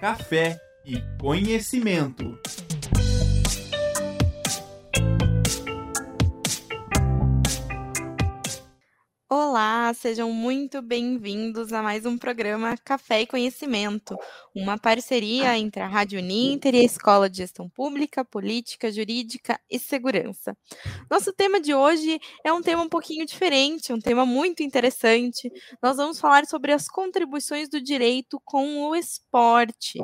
café e conhecimento. Olá, sejam muito bem-vindos a mais um programa Café e Conhecimento, uma parceria entre a Rádio Ninter e a Escola de Gestão Pública, Política, Jurídica e Segurança. Nosso tema de hoje é um tema um pouquinho diferente, um tema muito interessante. Nós vamos falar sobre as contribuições do direito com o esporte.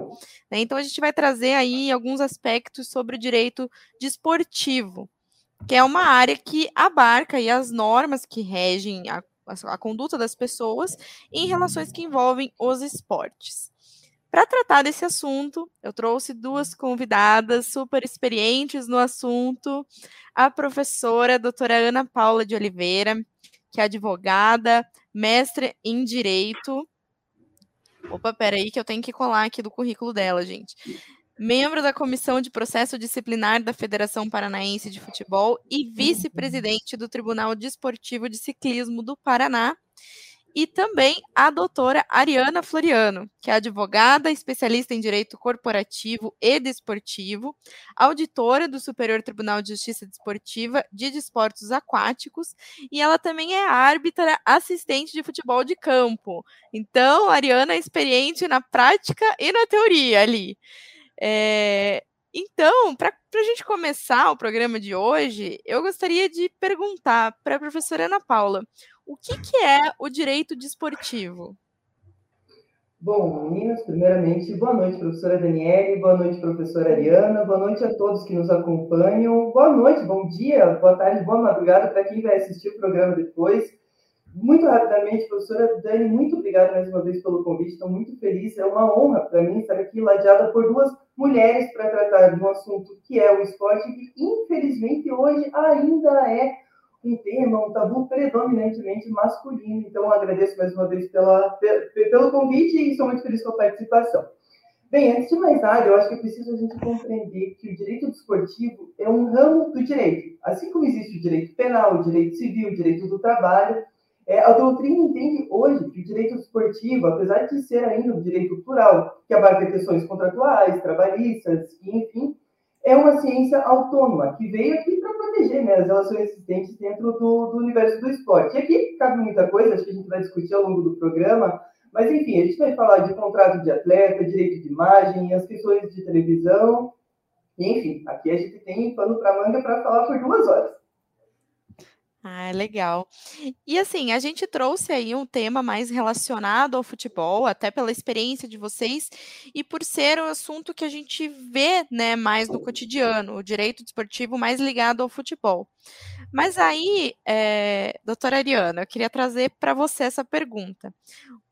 Né? Então, a gente vai trazer aí alguns aspectos sobre o direito desportivo que é uma área que abarca aí as normas que regem a, a, a conduta das pessoas em relações que envolvem os esportes. Para tratar desse assunto, eu trouxe duas convidadas super experientes no assunto, a professora a doutora Ana Paula de Oliveira, que é advogada, mestre em Direito. Opa, peraí que eu tenho que colar aqui do currículo dela, gente membro da Comissão de Processo Disciplinar da Federação Paranaense de Futebol e vice-presidente do Tribunal Desportivo de Ciclismo do Paraná. E também a doutora Ariana Floriano, que é advogada, especialista em direito corporativo e desportivo, auditora do Superior Tribunal de Justiça Desportiva de Desportos Aquáticos, e ela também é árbitra assistente de futebol de campo. Então, a Ariana é experiente na prática e na teoria ali. É, então, para a gente começar o programa de hoje, eu gostaria de perguntar para a professora Ana Paula o que, que é o direito desportivo? Bom, meninas, primeiramente, boa noite, professora Daniele, boa noite, professora Ariana, boa noite a todos que nos acompanham, boa noite, bom dia, boa tarde, boa madrugada para quem vai assistir o programa depois. Muito rapidamente, professora Dani, muito obrigada mais uma vez pelo convite, estou muito feliz, é uma honra para mim estar aqui ladeada por duas mulheres para tratar de um assunto que é o esporte, que infelizmente hoje ainda é um tema, um tabu predominantemente masculino. Então, agradeço mais uma vez pela, pelo convite e estou muito feliz com a participação. Bem, antes de mais nada, eu acho que é preciso a gente compreender que o direito desportivo é um ramo do direito. Assim como existe o direito penal, o direito civil, o direito do trabalho, é, a doutrina entende hoje que o direito esportivo, apesar de ser ainda um direito plural, que abarca questões contratuais, trabalhistas, enfim, é uma ciência autônoma, que veio aqui para proteger né, as relações existentes dentro do, do, universo do esporte. E aqui cabe muita coisa, acho que a gente vai discutir ao longo do programa, mas enfim, a gente vai falar de contrato de atleta, direito de imagem, as questões de televisão, enfim, aqui a gente tem pano para manga para falar por duas horas. Ah, legal. E assim, a gente trouxe aí um tema mais relacionado ao futebol, até pela experiência de vocês, e por ser um assunto que a gente vê, né, mais no cotidiano, o direito desportivo mais ligado ao futebol. Mas aí, é, doutora Ariana, eu queria trazer para você essa pergunta.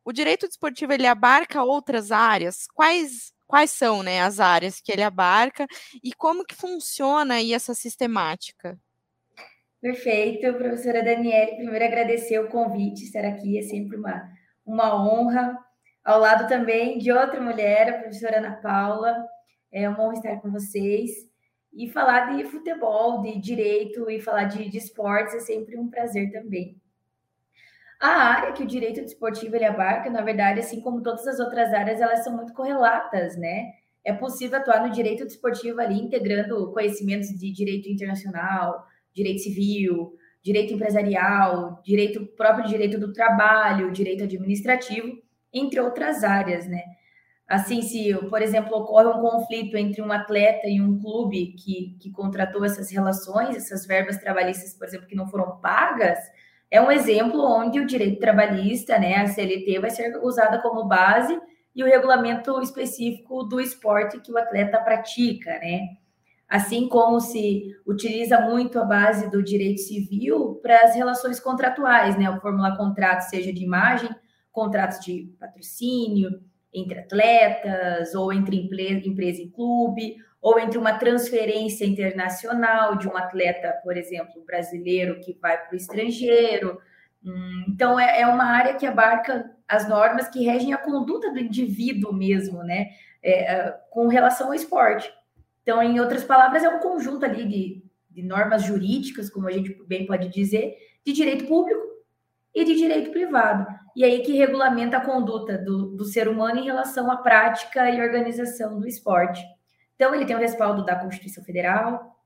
O direito desportivo, ele abarca outras áreas? Quais, quais são, né, as áreas que ele abarca e como que funciona aí essa sistemática? Perfeito, professora Daniele. Primeiro, agradecer o convite, estar aqui é sempre uma, uma honra. Ao lado também de outra mulher, a professora Ana Paula. É uma honra estar com vocês. E falar de futebol, de direito e falar de, de esportes é sempre um prazer também. A área que o direito desportivo ele abarca, na verdade, assim como todas as outras áreas, elas são muito correlatas, né? É possível atuar no direito desportivo ali, integrando conhecimentos de direito internacional, direito civil, direito empresarial, direito próprio direito do trabalho, direito administrativo, entre outras áreas, né? Assim, se, por exemplo, ocorre um conflito entre um atleta e um clube que, que contratou essas relações, essas verbas trabalhistas, por exemplo, que não foram pagas, é um exemplo onde o direito trabalhista, né, a CLT, vai ser usada como base e o regulamento específico do esporte que o atleta pratica, né? Assim como se utiliza muito a base do direito civil para as relações contratuais, né? O formular contrato, seja de imagem, contratos de patrocínio entre atletas, ou entre empresa e clube, ou entre uma transferência internacional de um atleta, por exemplo, brasileiro que vai para o estrangeiro. Hum, então, é, é uma área que abarca as normas que regem a conduta do indivíduo mesmo, né? É, é com relação ao esporte. Então, em outras palavras, é um conjunto ali de, de normas jurídicas, como a gente bem pode dizer, de direito público e de direito privado. E aí que regulamenta a conduta do, do ser humano em relação à prática e organização do esporte. Então, ele tem o respaldo da Constituição Federal,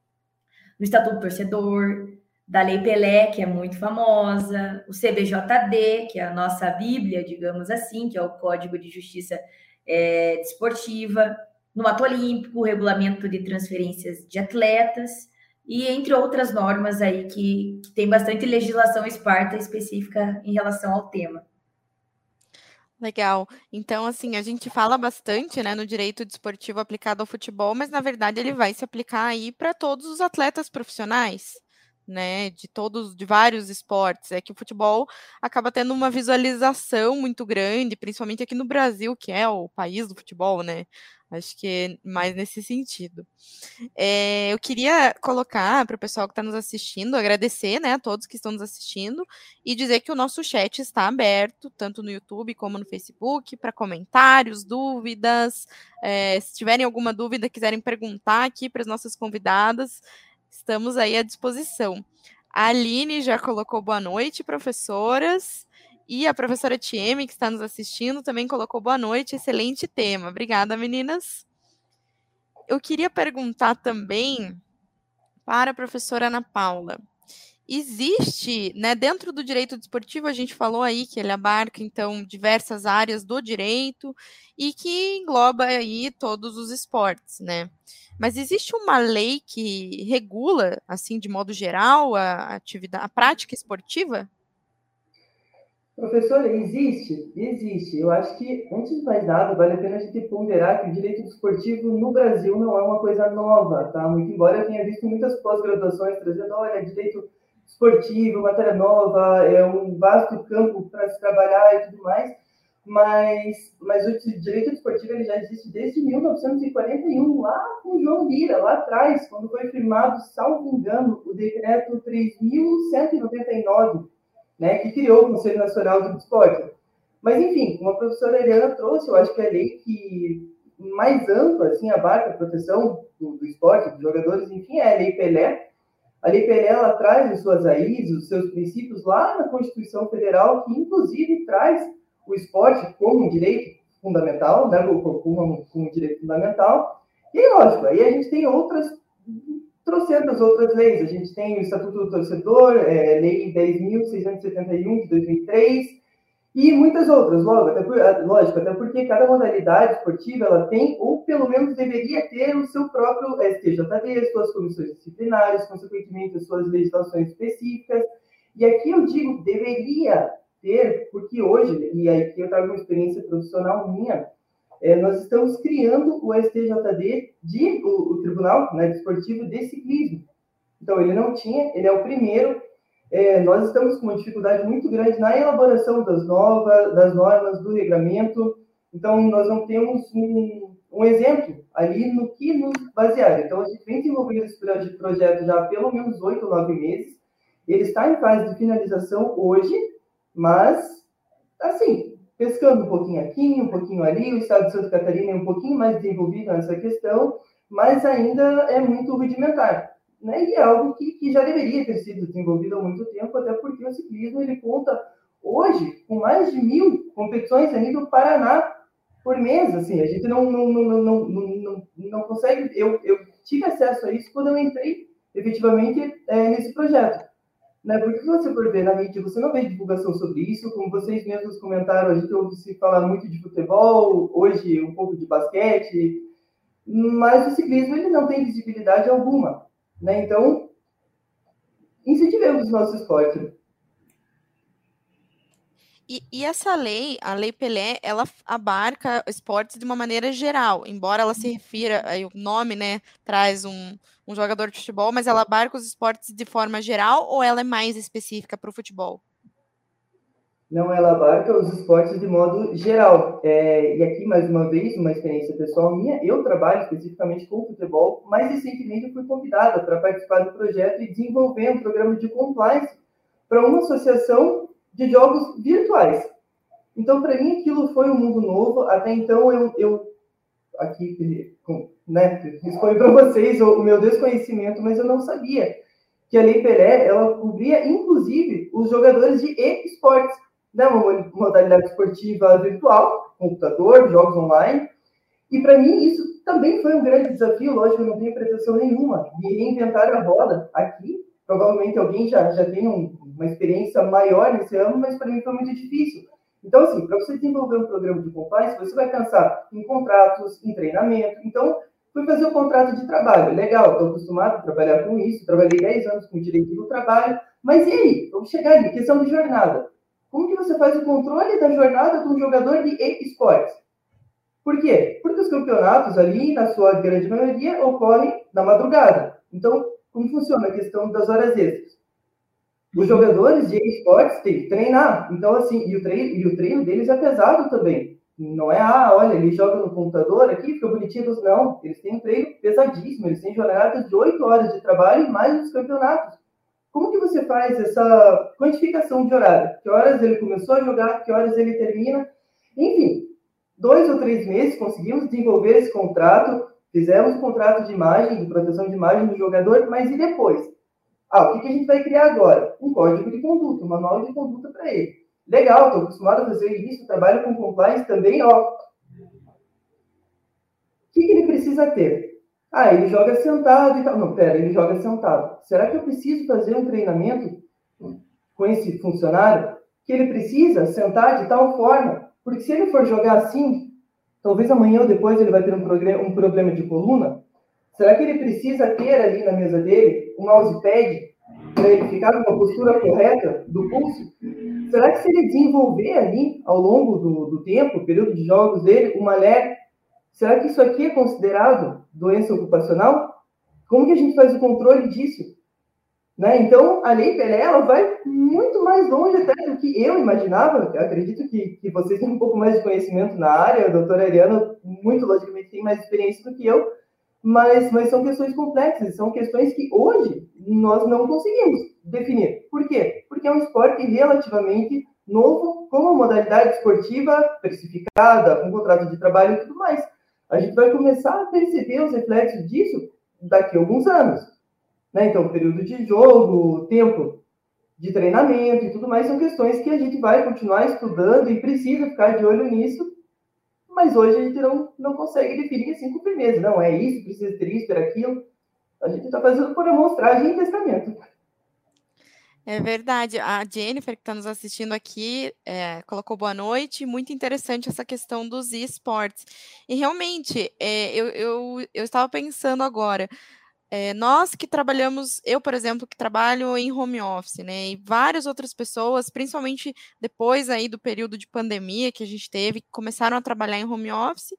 do Estatuto do Torcedor, da Lei Pelé, que é muito famosa, o CBJD, que é a nossa Bíblia, digamos assim, que é o Código de Justiça é, Desportiva, no Ato Olímpico, Regulamento de Transferências de Atletas, e entre outras normas aí que, que tem bastante legislação esparta específica em relação ao tema. Legal. Então, assim, a gente fala bastante, né, no direito desportivo aplicado ao futebol, mas na verdade ele vai se aplicar aí para todos os atletas profissionais, né, de todos, de vários esportes. É que o futebol acaba tendo uma visualização muito grande, principalmente aqui no Brasil, que é o país do futebol, né? Acho que é mais nesse sentido. É, eu queria colocar para o pessoal que está nos assistindo, agradecer né, a todos que estão nos assistindo e dizer que o nosso chat está aberto, tanto no YouTube como no Facebook, para comentários, dúvidas. É, se tiverem alguma dúvida, quiserem perguntar aqui para as nossas convidadas, estamos aí à disposição. A Aline já colocou boa noite, professoras. E a professora Tieme, que está nos assistindo, também colocou boa noite, excelente tema. Obrigada, meninas. Eu queria perguntar também para a professora Ana Paula. Existe, né, dentro do direito desportivo, a gente falou aí que ele abarca, então, diversas áreas do direito e que engloba aí todos os esportes, né? Mas existe uma lei que regula, assim, de modo geral, a atividade, a prática esportiva? Professor, existe? Existe. Eu acho que, antes de mais nada, vale a pena a gente ponderar que o direito desportivo no Brasil não é uma coisa nova, tá? Muito embora eu tenha visto muitas pós-graduações trazendo, olha, direito esportivo, matéria nova, é um vasto campo para se trabalhar e tudo mais, mas, mas o direito desportivo ele já existe desde 1941, lá com João Lira, lá atrás, quando foi firmado, salvo engano, o decreto 3.199, né, que criou o Conselho Nacional do Esporte. Mas, enfim, como a professora Eliana trouxe, eu acho que a lei que mais ampla, assim, abarca a proteção do, do esporte, dos jogadores, enfim, é a Lei Pelé. A Lei Pelé, ela traz as suas raízes, os seus princípios lá na Constituição Federal, que inclusive traz o esporte como um direito fundamental, né, como, como um direito fundamental. E, lógico, aí a gente tem outras trocentas outras leis. A gente tem o Estatuto do Torcedor, é, Lei 10.671 de 2003 e muitas outras, logo, até por, ah, lógico, até porque cada modalidade esportiva ela tem, ou pelo menos deveria ter, o seu próprio STJD, suas comissões disciplinares, consequentemente as suas legislações específicas. E aqui eu digo deveria ter, porque hoje, e aqui eu trago uma experiência profissional minha, é, nós estamos criando o STJD, de, o, o Tribunal né, Desportivo de Ciclismo. Então, ele não tinha, ele é o primeiro. É, nós estamos com uma dificuldade muito grande na elaboração das novas, das normas do regramento. Então, nós não temos um, um exemplo ali no que nos basear. Então, a gente vem desenvolvendo esse projeto já há pelo menos oito nove meses. Ele está em fase de finalização hoje, mas, assim, pescando um pouquinho aqui, um pouquinho ali. O estado de Santa Catarina é um pouquinho mais desenvolvido nessa questão, mas ainda é muito rudimentar. Né? E é algo que, que já deveria ter sido desenvolvido há muito tempo, até porque o ciclismo ele conta hoje com mais de mil competições a nível Paraná por mês. Assim, a gente não, não, não, não, não, não consegue. Eu, eu tive acesso a isso quando eu entrei efetivamente é, nesse projeto. Né? Porque se você for ver na mídia, você não vê divulgação sobre isso, como vocês mesmos comentaram, a gente ouve se falar muito de futebol, hoje um pouco de basquete, mas o ciclismo ele não tem visibilidade alguma. Né? Então, incentivemos o nosso esporte. E, e, essa lei, a Lei Pelé, ela abarca esportes de uma maneira geral, embora ela se refira, aí o nome, né, traz um, um jogador de futebol, mas ela abarca os esportes de forma geral ou ela é mais específica para o futebol? Não, ela abarca os esportes de modo geral. É, e aqui, mais uma vez, uma experiência pessoal minha, eu trabalho especificamente com futebol, mas recentemente eu fui convidada para participar do projeto e desenvolver um programa de compliance para uma associação de jogos virtuais. Então, para mim, aquilo foi um mundo novo. Até então, eu, eu aqui né, exponho para vocês o meu desconhecimento, mas eu não sabia que a Lei Pelé, ela cobria, inclusive, os jogadores de e-esportes, né, uma modalidade esportiva virtual, computador, jogos online, e para mim isso também foi um grande desafio, lógico, eu não tenho pretensão nenhuma de reinventar a roda aqui, provavelmente alguém já, já tem um, uma experiência maior nesse ano, mas para mim foi muito difícil. Então, assim, para você desenvolver um programa de compliance, você vai pensar em contratos, em treinamento. Então, fui fazer o um contrato de trabalho. Legal, estou acostumado a trabalhar com isso, trabalhei 10 anos com direito do trabalho, mas e aí? Vamos chegar ali, questão de jornada. Como que você faz o controle da jornada de um jogador de esportes? Por quê? Porque os campeonatos ali, na sua grande maioria, ocorrem na madrugada. Então, como funciona a questão das horas extras? Os jogadores de esportes têm que treinar. Então, assim, e o treino, e o treino deles é pesado também. Não é, ah, olha, ele joga no computador aqui, fica bonitinho. Não, eles têm um treino pesadíssimo. Eles têm jornadas de oito horas de trabalho e mais os campeonatos. Como que você faz essa quantificação de horário? Que horas ele começou a jogar, que horas ele termina? Enfim, dois ou três meses conseguimos desenvolver esse contrato, fizemos o contrato de imagem, de proteção de imagem do jogador, mas e depois? Ah, o que, que a gente vai criar agora? Um código de conduta, um manual de conduta para ele. Legal, estou acostumado a fazer isso, trabalho com compliance também, ó. O que, que ele precisa ter? Ah, ele joga sentado e tal. Não, pera, ele joga sentado. Será que eu preciso fazer um treinamento com esse funcionário que ele precisa sentar de tal forma? Porque se ele for jogar assim, talvez amanhã ou depois ele vai ter um, um problema de coluna. Será que ele precisa ter ali na mesa dele um mousepad para ele ficar numa postura correta do pulso? Será que se ele desenvolver ali, ao longo do, do tempo, período de jogos dele, uma LER, será que isso aqui é considerado doença ocupacional? Como que a gente faz o controle disso? Né? Então, a Lei Pelé ela vai muito mais longe até do que eu imaginava. Eu acredito que, que vocês têm um pouco mais de conhecimento na área. A doutora Ariana, muito logicamente, tem mais experiência do que eu mas, mas são questões complexas, são questões que hoje nós não conseguimos definir. Por quê? Porque é um esporte relativamente novo, com uma modalidade esportiva precificada, com contrato de trabalho e tudo mais. A gente vai começar a perceber os reflexos disso daqui a alguns anos. Né? Então, período de jogo, tempo de treinamento e tudo mais são questões que a gente vai continuar estudando e precisa ficar de olho nisso mas hoje a gente não, não consegue definir assim com firmeza. Não, é isso, precisa ter isso, ter aquilo. A gente está fazendo por amostragem e testamento. É verdade. A Jennifer, que está nos assistindo aqui, é, colocou boa noite. Muito interessante essa questão dos esportes. E realmente, é, eu, eu, eu estava pensando agora, é, nós que trabalhamos, eu, por exemplo, que trabalho em home office, né, e várias outras pessoas, principalmente depois aí do período de pandemia que a gente teve, começaram a trabalhar em home office,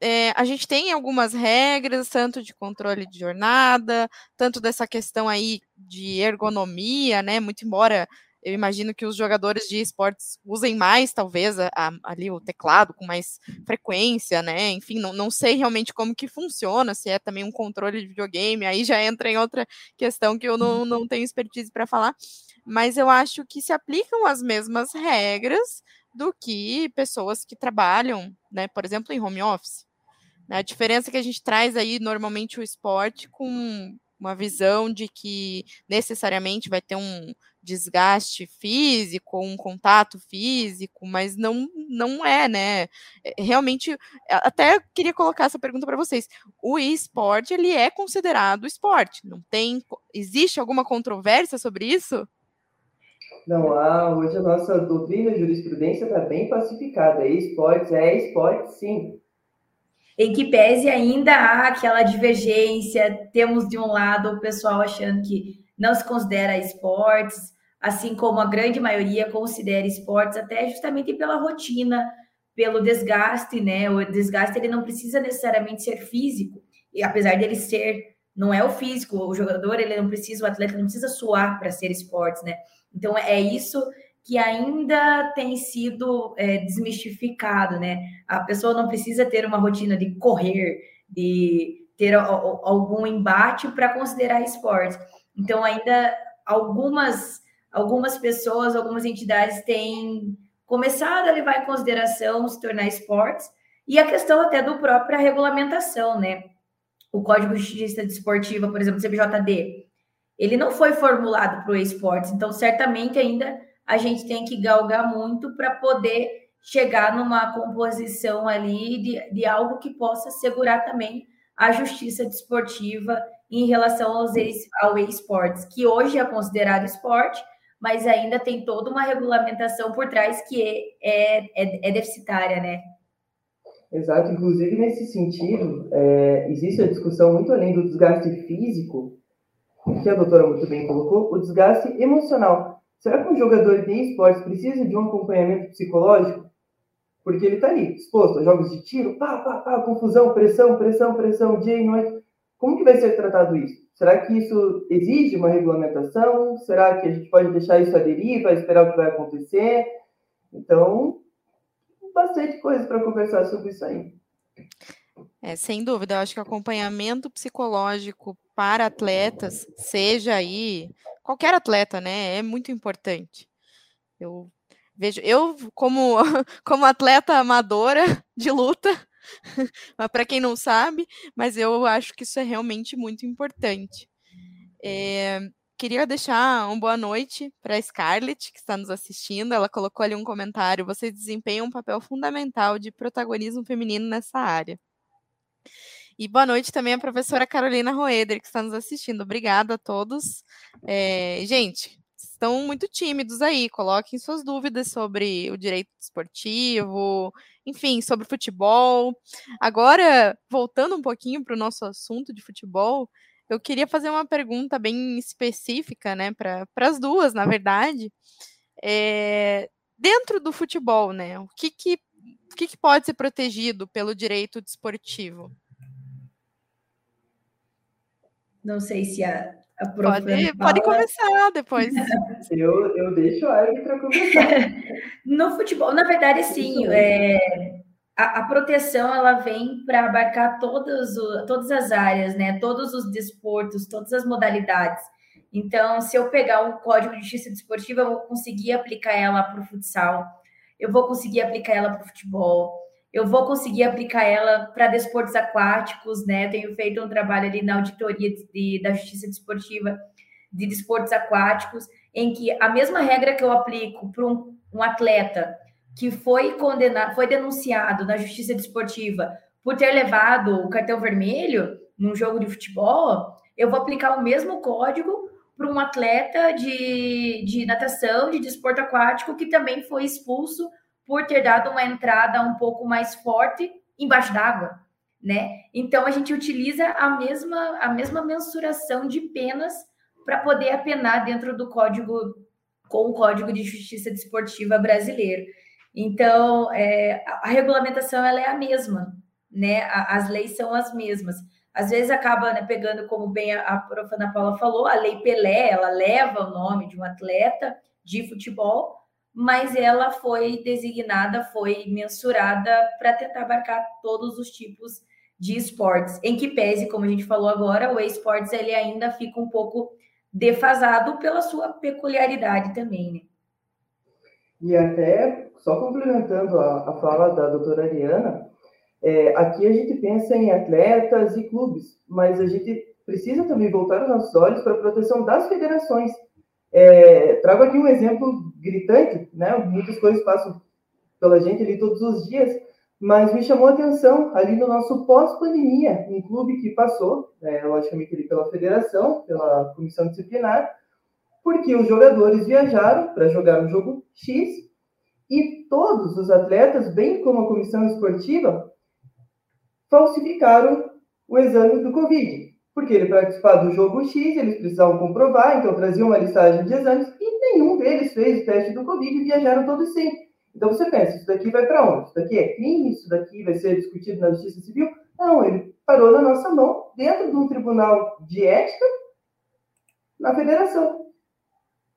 é, a gente tem algumas regras, tanto de controle de jornada, tanto dessa questão aí de ergonomia, né, muito embora eu imagino que os jogadores de esportes usem mais, talvez, a, a, ali o teclado com mais frequência, né? Enfim, não, não sei realmente como que funciona, se é também um controle de videogame, aí já entra em outra questão que eu não, não tenho expertise para falar, mas eu acho que se aplicam as mesmas regras do que pessoas que trabalham, né, por exemplo, em home office. A diferença é que a gente traz aí normalmente o esporte com uma visão de que necessariamente vai ter um desgaste físico, um contato físico, mas não não é, né? É, realmente, até queria colocar essa pergunta para vocês. O esporte ele é considerado esporte? Não tem? Existe alguma controvérsia sobre isso? Não há. Hoje a nossa doutrina de jurisprudência está bem pacificada. Esportes é esporte, sim em que pese ainda há aquela divergência, temos de um lado o pessoal achando que não se considera esportes, assim como a grande maioria considera esportes, até justamente pela rotina, pelo desgaste, né? O desgaste ele não precisa necessariamente ser físico, e apesar dele ser, não é o físico, o jogador ele não precisa, o atleta não precisa suar para ser esportes, né? Então é isso que ainda tem sido é, desmistificado, né? A pessoa não precisa ter uma rotina de correr, de ter algum embate para considerar esporte. Então, ainda algumas, algumas pessoas, algumas entidades têm começado a levar em consideração se tornar esportes, e a questão até do própria regulamentação, né? O Código de Justiça Desportiva, por exemplo, CBJD, ele não foi formulado para o esportes, então certamente ainda a gente tem que galgar muito para poder chegar numa composição ali de, de algo que possa segurar também a justiça desportiva em relação aos ao esportes, que hoje é considerado esporte, mas ainda tem toda uma regulamentação por trás que é, é, é, é deficitária, né? Exato, inclusive nesse sentido, é, existe a discussão muito além do desgaste físico, que a doutora muito bem colocou, o desgaste emocional. Será que um jogador de esportes precisa de um acompanhamento psicológico? Porque ele está ali, exposto a jogos de tiro, pá, pá, pá, confusão, pressão, pressão, pressão, dia e noite. Como que vai ser tratado isso? Será que isso exige uma regulamentação? Será que a gente pode deixar isso à deriva, esperar o que vai acontecer? Então, bastante coisa para conversar sobre isso aí. É, sem dúvida, eu acho que acompanhamento psicológico para atletas, seja aí qualquer atleta, né, é muito importante. Eu vejo, eu como como atleta amadora de luta, para quem não sabe, mas eu acho que isso é realmente muito importante. É, queria deixar uma boa noite para a Scarlett, que está nos assistindo. Ela colocou ali um comentário: vocês desempenham um papel fundamental de protagonismo feminino nessa área. E boa noite também à professora Carolina Roeder, que está nos assistindo. Obrigada a todos. É, gente, estão muito tímidos aí, coloquem suas dúvidas sobre o direito esportivo, enfim, sobre futebol. Agora, voltando um pouquinho para o nosso assunto de futebol, eu queria fazer uma pergunta bem específica, né, para as duas, na verdade. É, dentro do futebol, né, o que, que, o que, que pode ser protegido pelo direito desportivo? Não sei se a, a pode, pode começar depois. eu, eu deixo a Eve para começar. no futebol, na verdade, sim. É, a, a, proteção ela vem para abarcar todas, o, todas as áreas, né? Todos os desportos, todas as modalidades. Então, se eu pegar o Código de Justiça Desportiva, eu vou conseguir aplicar ela para o futsal, eu vou conseguir aplicar ela para o futebol, eu vou conseguir aplicar ela para desportos aquáticos, né? Eu tenho feito um trabalho ali na auditoria de, da Justiça Desportiva de desportos aquáticos, em que a mesma regra que eu aplico para um, um atleta que foi condenado, foi denunciado na justiça desportiva por ter levado o cartão vermelho num jogo de futebol, eu vou aplicar o mesmo código para um atleta de, de natação, de desporto aquático, que também foi expulso por ter dado uma entrada um pouco mais forte embaixo d'água, né? Então a gente utiliza a mesma, a mesma mensuração de penas para poder apenar dentro do código com o Código de Justiça Desportiva brasileiro. Então, é, a regulamentação ela é a mesma, né? As leis são as mesmas. Às vezes acaba né, pegando, como bem a, a. Ana Paula falou, a Lei Pelé, ela leva o nome de um atleta de futebol, mas ela foi designada, foi mensurada para tentar abarcar todos os tipos de esportes. Em que pese, como a gente falou agora, o esportes ele ainda fica um pouco defasado pela sua peculiaridade também, né? E até, só complementando a, a fala da doutora Ariana, é, aqui a gente pensa em atletas e clubes, mas a gente precisa também voltar os nossos olhos para a proteção das federações. É, trago aqui um exemplo gritante, né? Muitas coisas passam pela gente ali todos os dias, mas me chamou a atenção ali no nosso pós-pandemia, um clube que passou, é, logicamente ali pela federação, pela comissão disciplinar, porque os jogadores viajaram para jogar um jogo X e todos os atletas, bem como a comissão esportiva, falsificaram o exame do Covid. Porque ele participar do jogo X, eles precisavam comprovar, então traziam uma listagem de exames e nenhum deles fez o teste do Covid e viajaram todos sem. Então você pensa, isso daqui vai para onde? Isso daqui é crime? Isso daqui vai ser discutido na Justiça Civil? Não, ele parou na nossa mão, dentro de um tribunal de ética, na federação.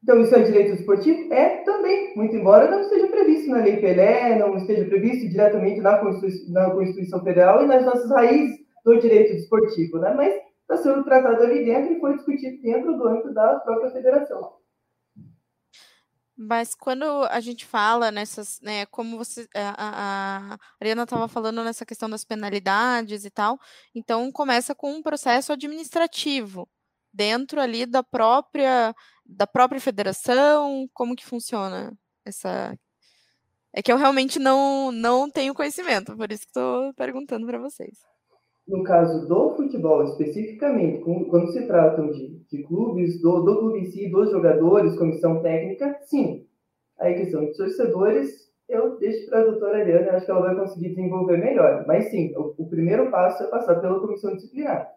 Então, isso é direito esportivo? É também, muito embora não esteja previsto na Lei Pelé, não esteja previsto diretamente na Constituição, na Constituição Federal e nas nossas raízes do direito esportivo, né? Mas está sendo tratado ali dentro e foi discutido dentro do âmbito da própria federação. Mas quando a gente fala nessas, né, como você, a, a Ariana estava falando nessa questão das penalidades e tal, então começa com um processo administrativo, dentro ali da própria da própria federação? Como que funciona essa é que eu realmente não, não tenho conhecimento, por isso que estou perguntando para vocês. No caso do futebol, especificamente, quando se tratam de, de clubes, do, do clube em si, dos jogadores, comissão técnica, sim. Aí, questão de torcedores, eu deixo para a doutora Ariana, acho que ela vai conseguir desenvolver melhor. Mas sim, o, o primeiro passo é passar pela comissão disciplinar.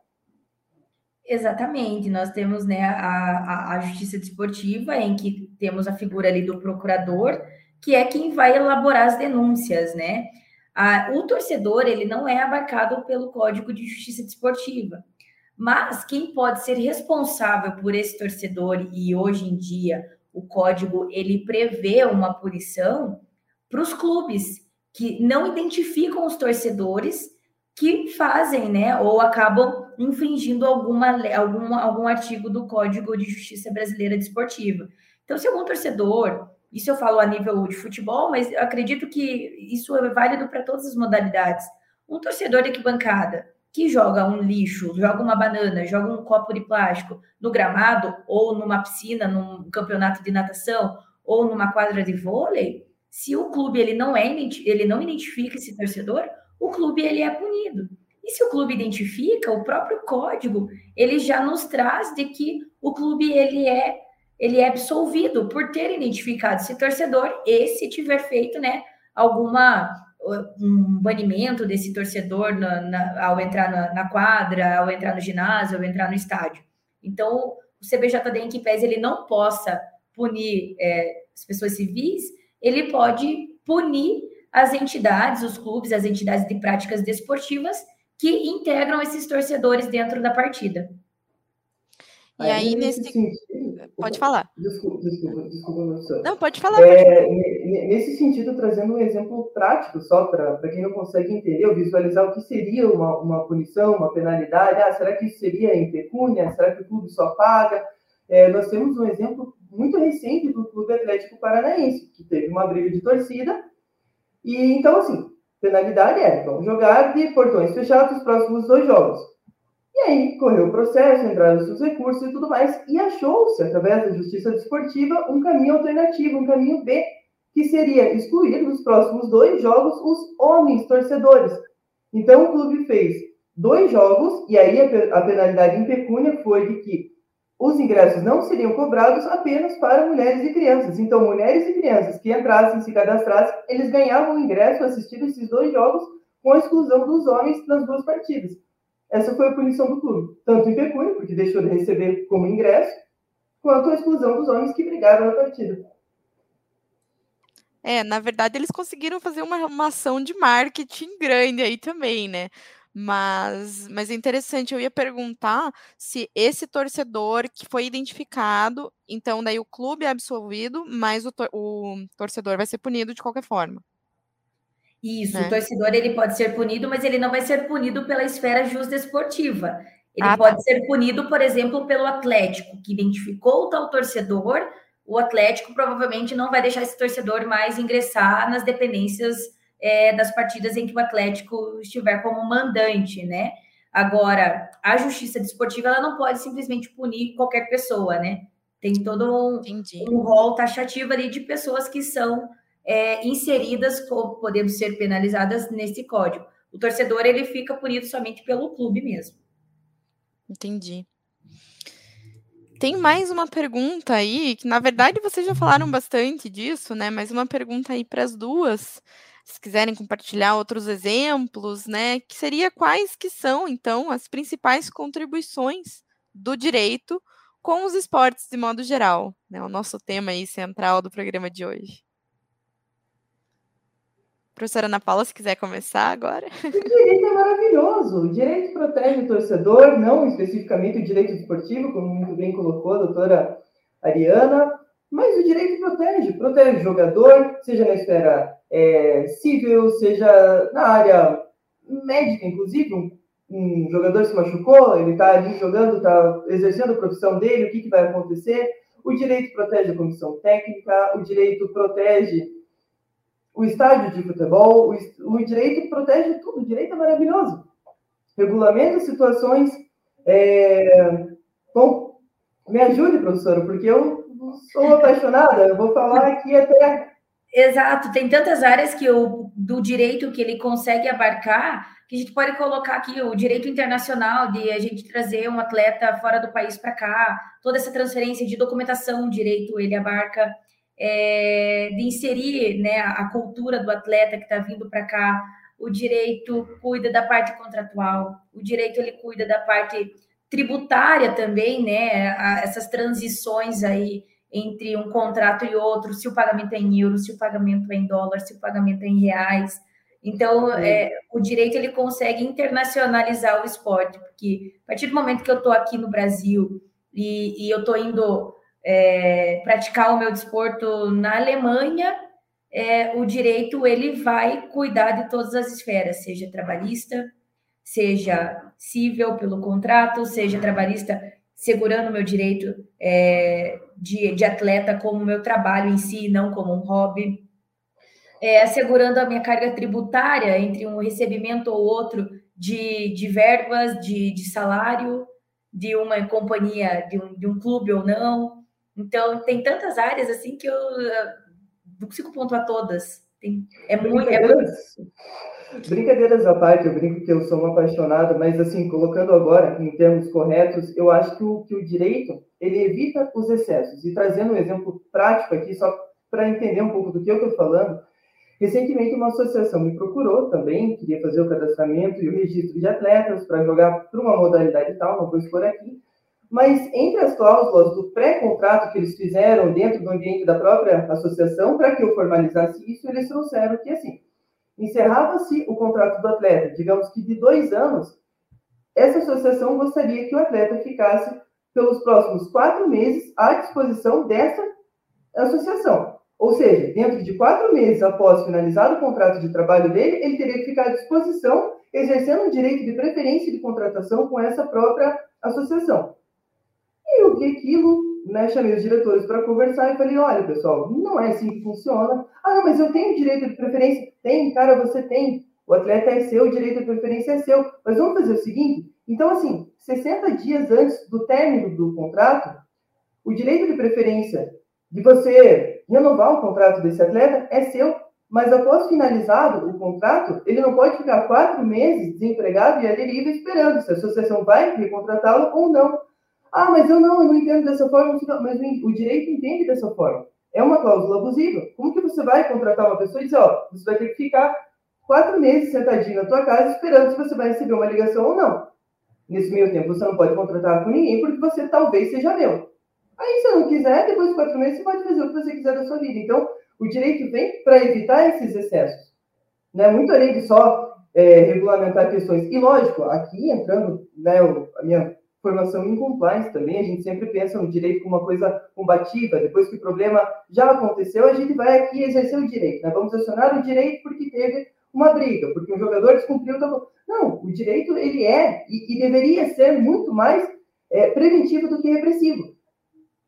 Exatamente, nós temos né, a, a, a justiça desportiva, em que temos a figura ali do procurador, que é quem vai elaborar as denúncias, né? O torcedor ele não é abarcado pelo Código de Justiça Desportiva, mas quem pode ser responsável por esse torcedor e hoje em dia o código ele prevê uma punição para os clubes que não identificam os torcedores que fazem, né, ou acabam infringindo alguma, algum, algum artigo do Código de Justiça Brasileira Desportiva. Então, se algum torcedor isso eu falo a nível de futebol, mas acredito que isso é válido para todas as modalidades. Um torcedor de arquibancada que joga um lixo, joga uma banana, joga um copo de plástico no gramado, ou numa piscina, num campeonato de natação, ou numa quadra de vôlei, se o clube ele não é ele não identifica esse torcedor, o clube ele é punido. E se o clube identifica, o próprio código ele já nos traz de que o clube ele é ele é absolvido por ter identificado esse torcedor e se tiver feito, né, alguma um banimento desse torcedor na, na, ao entrar na, na, quadra, ao entrar no ginásio, ao entrar no estádio. Então, o CBJD, em que pese ele não possa punir é, as pessoas civis, ele pode punir as entidades, os clubes, as entidades de práticas desportivas que integram esses torcedores dentro da partida. E aí, aí nesse. Sentido, pode falar. Desculpa, desculpa, desculpa, Não, pode falar. É, pode Nesse sentido, trazendo um exemplo prático, só para quem não consegue entender ou visualizar o que seria uma, uma punição, uma penalidade. Ah, será que isso seria em pecúnia? Será que o clube só paga? É, nós temos um exemplo muito recente do Clube Atlético Paranaense, que teve uma briga de torcida. E então, assim, penalidade é: vamos jogar de portões fechados os próximos dois jogos. E aí correu o processo, entraram os seus recursos e tudo mais, e achou-se, através da justiça desportiva, um caminho alternativo, um caminho B, que seria excluir dos próximos dois jogos os homens torcedores. Então o clube fez dois jogos, e aí a penalidade em pecúnia foi de que os ingressos não seriam cobrados apenas para mulheres e crianças. Então, mulheres e crianças que entrassem, se cadastrassem, eles ganhavam o ingresso assistir esses dois jogos com a exclusão dos homens nas duas partidas. Essa foi a punição do clube, tanto em pecúnia, porque deixou de receber como ingresso, quanto a exclusão dos homens que brigaram na partida. É, na verdade, eles conseguiram fazer uma, uma ação de marketing grande aí também, né? Mas, mas é interessante, eu ia perguntar se esse torcedor que foi identificado, então daí o clube é absolvido, mas o, o torcedor vai ser punido de qualquer forma. Isso, né? o torcedor ele pode ser punido, mas ele não vai ser punido pela esfera justa-esportiva. Ele ah, tá. pode tá. ser punido, por exemplo, pelo Atlético, que identificou o tal torcedor. O Atlético provavelmente não vai deixar esse torcedor mais ingressar nas dependências é, das partidas em que o Atlético estiver como mandante, né? Agora, a justiça desportiva ela não pode simplesmente punir qualquer pessoa, né? Tem todo um, um rol taxativo ali de pessoas que são é, inseridas, podendo ser penalizadas nesse código. O torcedor ele fica punido somente pelo clube mesmo. Entendi. Tem mais uma pergunta aí, que na verdade vocês já falaram bastante disso, né? Mas uma pergunta aí para as duas, se quiserem compartilhar outros exemplos, né? Que seria quais que são, então, as principais contribuições do direito com os esportes de modo geral, né? O nosso tema aí central do programa de hoje. Professora Ana Paula, se quiser começar agora. O direito é maravilhoso. O direito protege o torcedor, não especificamente o direito esportivo, como muito bem colocou a doutora Ariana, mas o direito protege. Protege o jogador, seja na esfera é, civil, seja na área médica, inclusive. Um, um jogador se machucou, ele está ali jogando, está exercendo a profissão dele, o que, que vai acontecer? O direito protege a comissão técnica, o direito protege o estádio de futebol, o, o direito protege tudo, o direito é maravilhoso. Regulamenta situações é, com Me ajude, professora, porque eu sou apaixonada, eu vou falar aqui até. Exato, tem tantas áreas que o, do direito que ele consegue abarcar que a gente pode colocar aqui o direito internacional de a gente trazer um atleta fora do país para cá, toda essa transferência de documentação, direito ele abarca, é, de inserir né, a cultura do atleta que está vindo para cá, o direito cuida da parte contratual, o direito ele cuida da parte tributária também, né? essas transições aí entre um contrato e outro, se o pagamento é em euros, se o pagamento é em dólar, se o pagamento é em reais. Então, é, o direito ele consegue internacionalizar o esporte, porque a partir do momento que eu estou aqui no Brasil e, e eu estou indo é, praticar o meu desporto na Alemanha, é, o direito ele vai cuidar de todas as esferas, seja trabalhista, seja civil pelo contrato, seja trabalhista segurando meu direito é, de, de, atleta como meu trabalho em si, não como um hobby, é, assegurando a minha carga tributária entre um recebimento ou outro de, de verbas, de, de salário, de uma companhia, de um, de um clube ou não. Então, tem tantas áreas assim que eu não consigo pontuar todas. Tem, é muito. É muito Brincadeiras à parte, eu brinco que eu sou uma apaixonada, mas assim, colocando agora em termos corretos, eu acho que o, que o direito, ele evita os excessos. E trazendo um exemplo prático aqui, só para entender um pouco do que eu estou falando, recentemente uma associação me procurou também, queria fazer o cadastramento e o registro de atletas para jogar para uma modalidade tal, não vou expor aqui, mas entre as cláusulas do pré-contrato que eles fizeram dentro do ambiente da própria associação, para que eu formalizasse isso, eles trouxeram que, assim, encerrava-se o contrato do atleta, digamos que de dois anos, essa associação gostaria que o atleta ficasse pelos próximos quatro meses à disposição dessa associação. Ou seja, dentro de quatro meses após finalizar o contrato de trabalho dele, ele teria que ficar à disposição, exercendo o direito de preferência de contratação com essa própria associação. E eu vi aquilo né, chamei os diretores para conversar e falei, olha, pessoal, não é assim que funciona. Ah, não, mas eu tenho direito de preferência. Tem, cara, você tem. O atleta é seu, o direito de preferência é seu. Mas vamos fazer o seguinte? Então, assim, 60 dias antes do término do contrato, o direito de preferência de você renovar o contrato desse atleta é seu, mas após finalizado o contrato, ele não pode ficar quatro meses desempregado e à deriva esperando se a associação vai recontratá-lo ou não. Ah, mas eu não, eu não entendo dessa forma. Mas o direito entende dessa forma. É uma cláusula abusiva. Como que você vai contratar uma pessoa e dizer, ó, você vai ter que ficar quatro meses sentadinho na tua casa esperando se você vai receber uma ligação ou não. Nesse meio tempo, você não pode contratar com ninguém porque você talvez seja meu. Aí, se não quiser, depois de quatro meses, você pode fazer o que você quiser da sua vida. Então, o direito vem para evitar esses excessos. Não é muito além de só é, regulamentar questões. E, lógico, aqui entrando, né, a minha formação em compliance também, a gente sempre pensa no direito como uma coisa combativa, depois que o problema já aconteceu, a gente vai aqui exercer o direito, né? vamos acionar o direito porque teve uma briga, porque um jogador descumpriu... Não, o direito, ele é e, e deveria ser muito mais é, preventivo do que repressivo.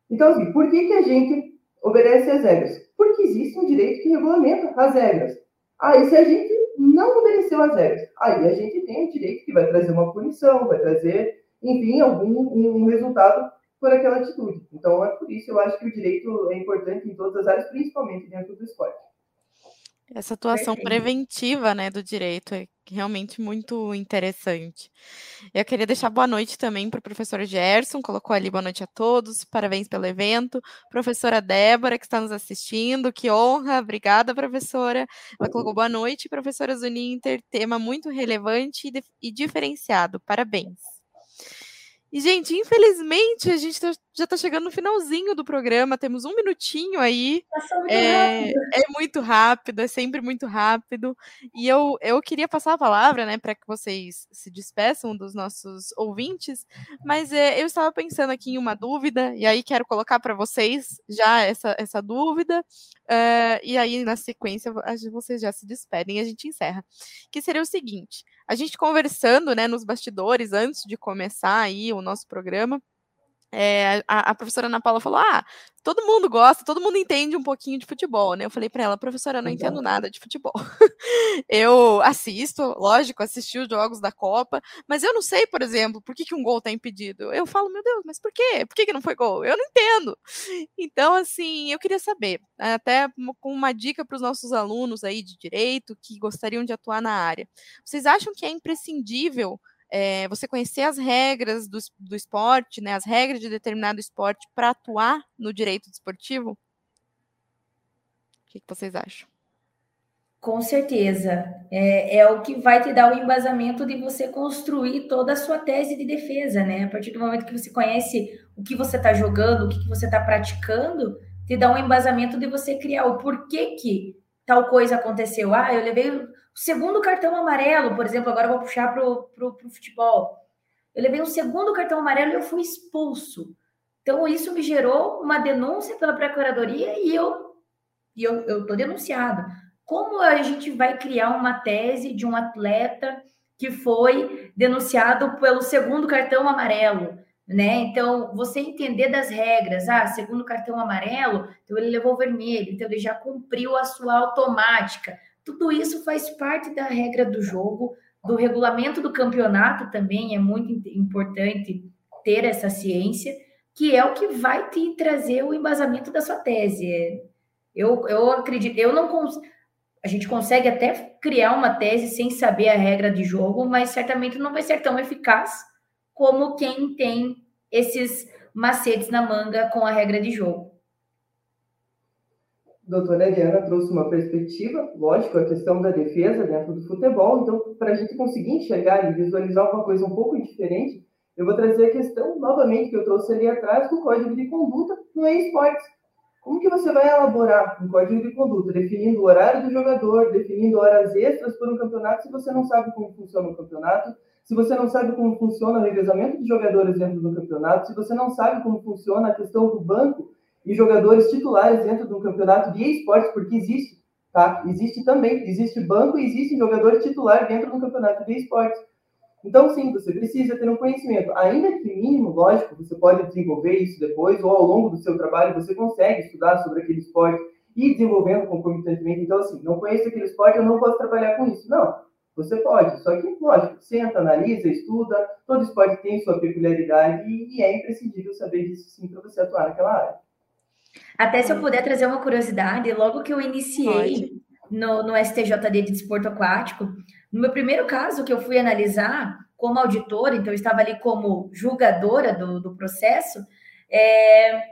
Então, assim, por que, que a gente obedece às regras? Porque existe um direito que regulamenta as regras. Ah, e se a gente não obedeceu às regras? Aí a gente tem o direito que vai trazer uma punição, vai trazer enfim, algum um resultado por aquela atitude. Então, é por isso eu acho que o direito é importante em todas as áreas, principalmente dentro do esporte. Essa atuação Perfeito. preventiva, né, do direito é realmente muito interessante. Eu queria deixar boa noite também para o professor Gerson, colocou ali boa noite a todos, parabéns pelo evento. Professora Débora, que está nos assistindo, que honra, obrigada, professora. Ela colocou boa noite, professora Zuninter, tema muito relevante e, e diferenciado, parabéns. E, gente, infelizmente, a gente tá, já está chegando no finalzinho do programa, temos um minutinho aí. muito é, é, muito rápido, é sempre muito rápido. E eu, eu queria passar a palavra, né, para que vocês se despeçam dos nossos ouvintes, mas é, eu estava pensando aqui em uma dúvida, e aí quero colocar para vocês já essa, essa dúvida, uh, e aí na sequência vocês já se despedem e a gente encerra. Que seria o seguinte: a gente conversando, né, nos bastidores antes de começar aí o nosso programa, é, a, a, professora Ana Paula falou: Ah, todo mundo gosta, todo mundo entende um pouquinho de futebol, né? Eu falei para ela, professora, eu não entendo nada de futebol. eu assisto, lógico, assisti os jogos da Copa, mas eu não sei, por exemplo, por que, que um gol tá impedido. Eu falo, meu Deus, mas por quê? Por que, que não foi gol? Eu não entendo. Então, assim, eu queria saber, até com uma dica para os nossos alunos aí de direito que gostariam de atuar na área. Vocês acham que é imprescindível? É, você conhecer as regras do, do esporte, né, as regras de determinado esporte para atuar no direito desportivo? O que, que vocês acham? Com certeza. É, é, o que vai te dar o embasamento de você construir toda a sua tese de defesa, né? A partir do momento que você conhece o que você está jogando, o que, que você está praticando, te dá um embasamento de você criar o porquê que tal coisa aconteceu. Ah, eu levei o segundo cartão amarelo, por exemplo, agora eu vou puxar para o futebol. Eu levei um segundo cartão amarelo e eu fui expulso. Então, isso me gerou uma denúncia pela Procuradoria e eu e eu estou denunciado. Como a gente vai criar uma tese de um atleta que foi denunciado pelo segundo cartão amarelo? Né? Então, você entender das regras, ah, segundo cartão amarelo, então ele levou vermelho, então ele já cumpriu a sua automática. Tudo isso faz parte da regra do jogo, do regulamento do campeonato também é muito importante ter essa ciência, que é o que vai te trazer o embasamento da sua tese. Eu, eu acredito, eu não consigo. A gente consegue até criar uma tese sem saber a regra de jogo, mas certamente não vai ser tão eficaz como quem tem esses macetes na manga com a regra de jogo doutora Eliana trouxe uma perspectiva, lógico, a questão da defesa dentro do futebol, então, para a gente conseguir enxergar e visualizar uma coisa um pouco diferente, eu vou trazer a questão, novamente, que eu trouxe ali atrás, do código de conduta no esportes. Como que você vai elaborar um código de conduta, definindo o horário do jogador, definindo horas extras por um campeonato, se você não sabe como funciona o campeonato, se você não sabe como funciona o revezamento de jogadores dentro do campeonato, se você não sabe como funciona a questão do banco e jogadores titulares dentro de um campeonato de esportes, porque existe, tá? Existe também, existe banco e existe jogador titular dentro de um campeonato de esportes. Então, sim, você precisa ter um conhecimento, ainda que mínimo, lógico, você pode desenvolver isso depois, ou ao longo do seu trabalho você consegue estudar sobre aquele esporte e desenvolvendo concomitantemente. Então, assim, não conheço aquele esporte, eu não posso trabalhar com isso. Não, você pode, só que, lógico, senta, analisa, estuda, todo esporte tem sua peculiaridade e, é imprescindível saber disso sim para você atuar naquela área. Até se eu puder trazer uma curiosidade, logo que eu iniciei no, no STJD de Desporto Aquático, no meu primeiro caso que eu fui analisar como auditora, então eu estava ali como julgadora do, do processo, é,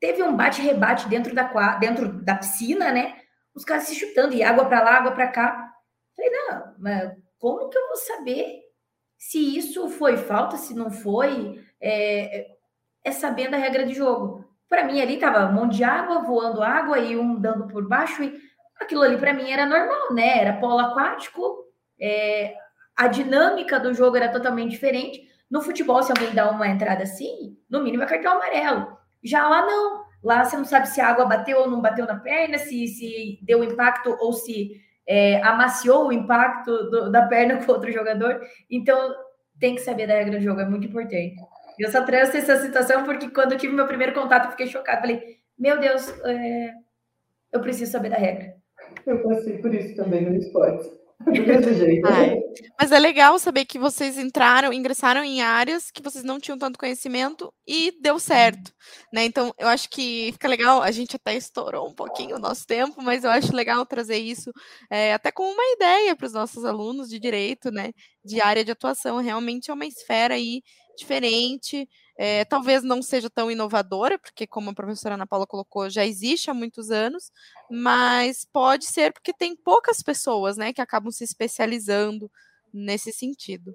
teve um bate-rebate dentro da, dentro da piscina, né? Os caras se chutando, e água para lá, água para cá. Falei, não, mas como que eu vou saber se isso foi falta, se não foi? É, é sabendo a regra de jogo. Para mim ali tava um monte de água, voando água e um dando por baixo e aquilo ali para mim era normal, né? Era polo aquático, é, a dinâmica do jogo era totalmente diferente. No futebol, se alguém dá uma entrada assim, no mínimo é cartão amarelo. Já lá não. Lá você não sabe se a água bateu ou não bateu na perna, se, se deu impacto ou se é, amaciou o impacto do, da perna com outro jogador. Então, tem que saber da regra do jogo, é muito importante. Eu só trouxe essa situação porque quando eu tive meu primeiro contato, eu fiquei chocada. Falei, meu Deus, é... eu preciso saber da regra. Eu passei por isso também no esporte. Jeito. Ai, mas é legal saber que vocês entraram, ingressaram em áreas que vocês não tinham tanto conhecimento e deu certo, né? Então, eu acho que fica legal, a gente até estourou um pouquinho o nosso tempo, mas eu acho legal trazer isso é, até como uma ideia para os nossos alunos de direito, né? De área de atuação. Realmente é uma esfera aí diferente, é, talvez não seja tão inovadora, porque, como a professora Ana Paula colocou, já existe há muitos anos, mas pode ser porque tem poucas pessoas né, que acabam se especializando nesse sentido.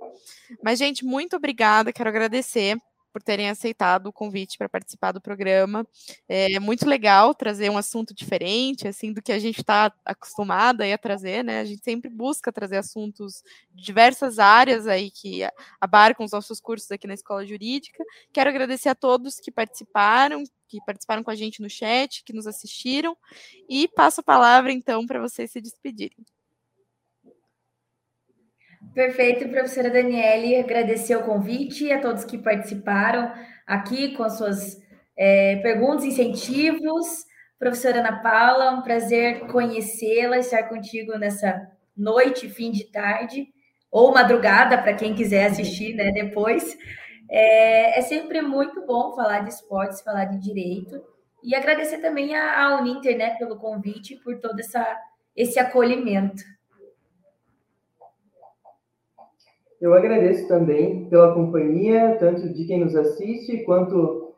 Mas, gente, muito obrigada, quero agradecer por terem aceitado o convite para participar do programa. É muito legal trazer um assunto diferente, assim, do que a gente está acostumada a trazer, né? A gente sempre busca trazer assuntos de diversas áreas aí que abarcam os nossos cursos aqui na Escola Jurídica. Quero agradecer a todos que participaram, que participaram com a gente no chat, que nos assistiram, e passo a palavra, então, para vocês se despedirem. Perfeito, professora Daniele. Agradecer o convite a todos que participaram aqui com as suas é, perguntas, incentivos. Professora Ana Paula, um prazer conhecê-la, estar contigo nessa noite, fim de tarde, ou madrugada, para quem quiser assistir né, depois. É, é, sempre muito bom falar de esportes, falar de direito. E agradecer também à Uninter né, pelo convite, por todo essa, esse acolhimento. Eu agradeço também pela companhia, tanto de quem nos assiste, quanto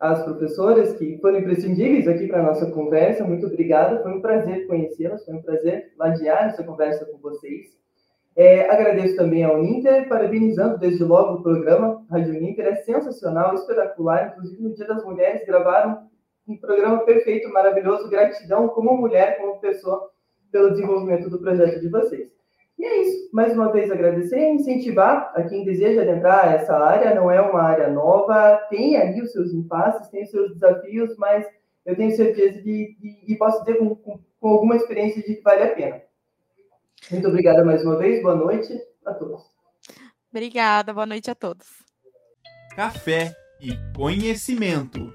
as professoras que foram imprescindíveis aqui para a nossa conversa. Muito obrigada, foi um prazer conhecê-las, foi um prazer ladear essa conversa com vocês. É, agradeço também ao Uninter, parabenizando desde logo o programa. Rádio Uninter é sensacional, espetacular. Inclusive, no Dia das Mulheres, gravaram um programa perfeito, maravilhoso. Gratidão como mulher, como pessoa, pelo desenvolvimento do projeto de vocês. E é isso. Mais uma vez agradecer e incentivar a quem deseja adentrar essa área. Não é uma área nova, tem ali os seus impasses, tem os seus desafios, mas eu tenho certeza de, de e posso dizer com, com, com alguma experiência de que vale a pena. Muito obrigada mais uma vez. Boa noite a todos. Obrigada. Boa noite a todos. Café e conhecimento.